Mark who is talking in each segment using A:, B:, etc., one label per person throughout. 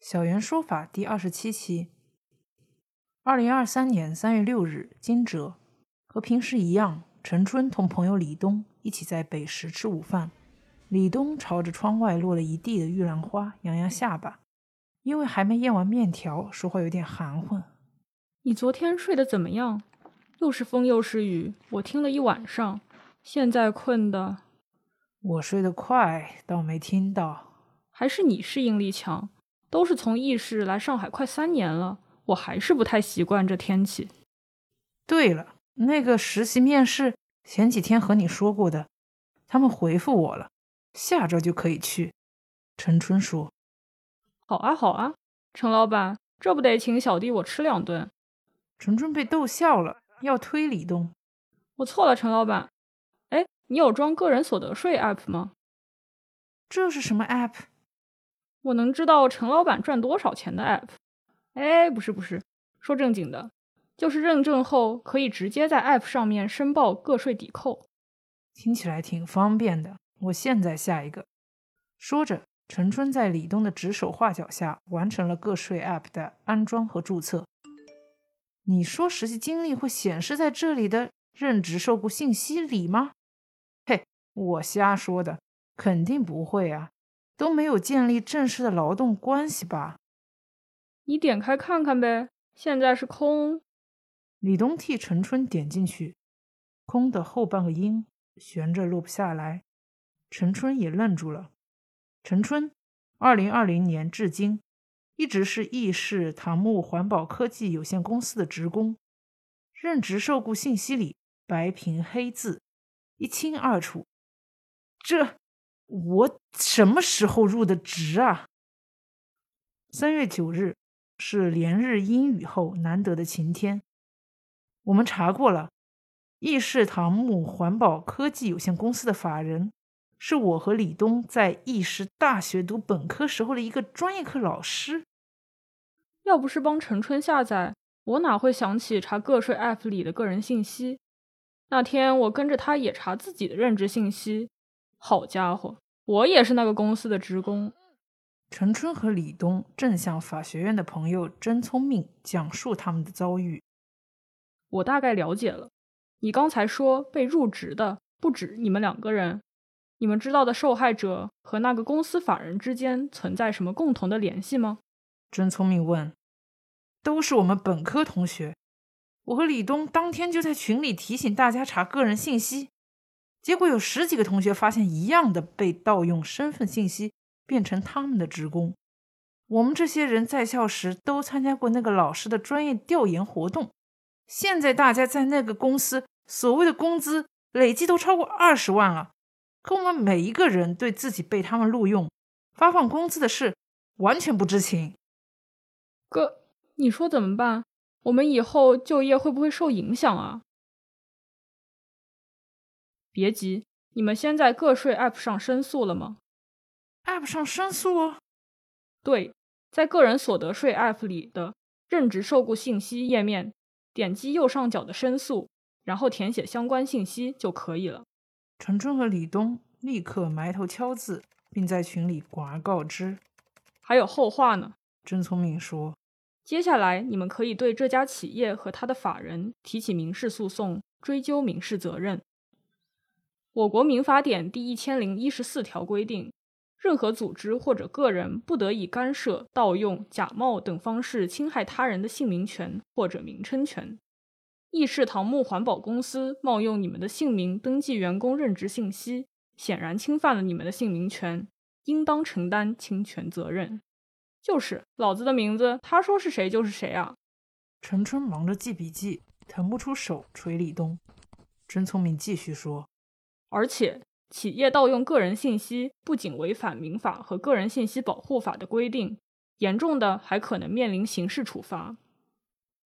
A: 小圆说法第二十七期，二零二三年三月六日，惊蛰，和平时一样，陈春同朋友李东一起在北石吃午饭。李东朝着窗外落了一地的玉兰花，扬扬下巴，因为还没咽完面条，说话有点含混。
B: 你昨天睡得怎么样？又是风又是雨，我听了一晚上，现在困的。
A: 我睡得快，倒没听到。
B: 还是你适应力强？都是从意市来上海快三年了，我还是不太习惯这天气。
A: 对了，那个实习面试前几天和你说过的，他们回复我了，下周就可以去。陈春说：“
B: 好啊，好啊，陈老板，这不得请小弟我吃两顿。”
A: 陈春被逗笑了，要推李东。
B: 我错了，陈老板。哎，你有装个人所得税 app 吗？
A: 这是什么 app？
B: 我能知道陈老板赚多少钱的 app？哎，不是不是，说正经的，就是认证后可以直接在 app 上面申报个税抵扣，
A: 听起来挺方便的。我现在下一个。说着，陈春在李东的指手画脚下完成了个税 app 的安装和注册。你说实习经历会显示在这里的任职受雇信息里吗？嘿，我瞎说的，肯定不会啊。都没有建立正式的劳动关系吧？
B: 你点开看看呗。现在是空。
A: 李东替陈春点进去，空的后半个音悬着落不下来。陈春也愣住了。陈春，二零二零年至今一直是易市唐木环保科技有限公司的职工，任职受雇信息里白屏黑字，一清二楚。这。我什么时候入的职啊？三月九日是连日阴雨后难得的晴天。我们查过了，易氏唐木环保科技有限公司的法人是我和李东在易师大学读本科时候的一个专业课老师。
B: 要不是帮陈春下载，我哪会想起查个税 app 里的个人信息？那天我跟着他也查自己的任职信息。好家伙，我也是那个公司的职工。
A: 陈春和李东正向法学院的朋友真聪明讲述他们的遭遇。
B: 我大概了解了，你刚才说被入职的不止你们两个人，你们知道的受害者和那个公司法人之间存在什么共同的联系吗？
A: 真聪明问。都是我们本科同学。我和李东当天就在群里提醒大家查个人信息。结果有十几个同学发现一样的被盗用身份信息，变成他们的职工。我们这些人在校时都参加过那个老师的专业调研活动。现在大家在那个公司所谓的工资累计都超过二十万了，可我们每一个人对自己被他们录用、发放工资的事完全不知情。
B: 哥，你说怎么办？我们以后就业会不会受影响啊？别急，你们先在个税 App 上申诉了吗
A: ？App 上申诉？
B: 对，在个人所得税 App 里的任职受雇信息页面，点击右上角的申诉，然后填写相关信息就可以了。
A: 陈春和李东立刻埋头敲字，并在群里广而告之。
B: 还有后话呢，
A: 真聪明说，
B: 接下来你们可以对这家企业和他的法人提起民事诉讼，追究民事责任。我国民法典第一千零一十四条规定，任何组织或者个人不得以干涉、盗用、假冒等方式侵害他人的姓名权或者名称权。易氏堂木环保公司冒用你们的姓名登记员工任职信息，显然侵犯了你们的姓名权，应当承担侵权责任。就是老子的名字，他说是谁就是谁啊！
A: 陈春忙着记笔记，腾不出手捶李东。真聪明继续说。
B: 而且，企业盗用个人信息不仅违反民法和个人信息保护法的规定，严重的还可能面临刑事处罚。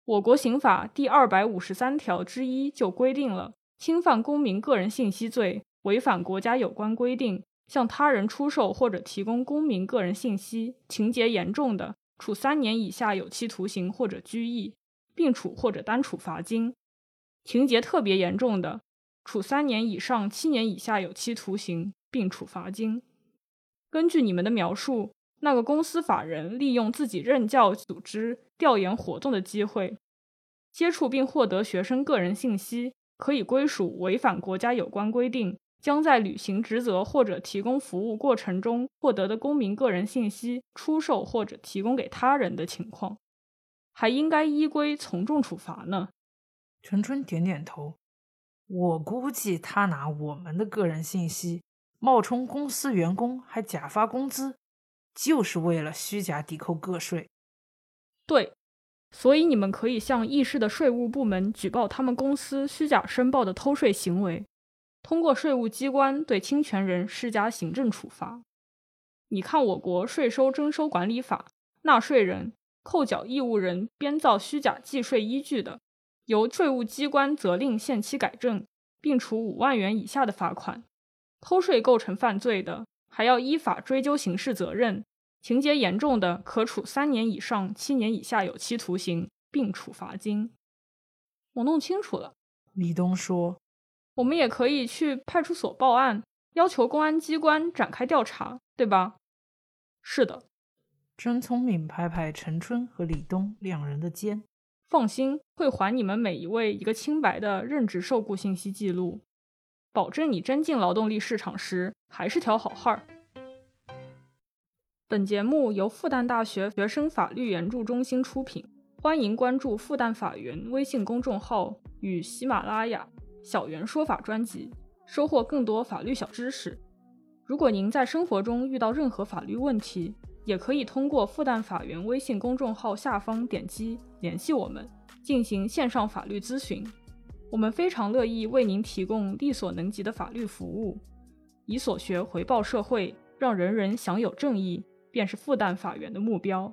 B: 我国刑法第二百五十三条之一就规定了，侵犯公民个人信息罪，违反国家有关规定，向他人出售或者提供公民个人信息，情节严重的，处三年以下有期徒刑或者拘役，并处或者单处罚金；情节特别严重的，处三年以上七年以下有期徒刑，并处罚金。根据你们的描述，那个公司法人利用自己任教组织调研活动的机会，接触并获得学生个人信息，可以归属违反国家有关规定，将在履行职责或者提供服务过程中获得的公民个人信息出售或者提供给他人的情况，还应该依规从重处罚呢。
A: 陈春点点头。我估计他拿我们的个人信息冒充公司员工，还假发工资，就是为了虚假抵扣个税。
B: 对，所以你们可以向议事的税务部门举报他们公司虚假申报的偷税行为，通过税务机关对侵权人施加行政处罚。你看，我国税收征收管理法，纳税人、扣缴义务人编造虚假计税依据的。由税务机关责令限期改正，并处五万元以下的罚款；偷税构成犯罪的，还要依法追究刑事责任，情节严重的，可处三年以上七年以下有期徒刑，并处罚金。我弄清楚了，
A: 李东说：“
B: 我们也可以去派出所报案，要求公安机关展开调查，对吧？”是的。
A: 真聪明，拍拍陈春和李东两人的肩。
B: 放心，会还你们每一位一个清白的任职受雇信息记录，保证你真进劳动力市场时还是条好汉。本节目由复旦大学学生法律援助中心出品，欢迎关注复旦法源微信公众号与喜马拉雅小袁说法专辑，收获更多法律小知识。如果您在生活中遇到任何法律问题，也可以通过复旦法源微信公众号下方点击联系我们，进行线上法律咨询。我们非常乐意为您提供力所能及的法律服务，以所学回报社会，让人人享有正义，便是复旦法源的目标。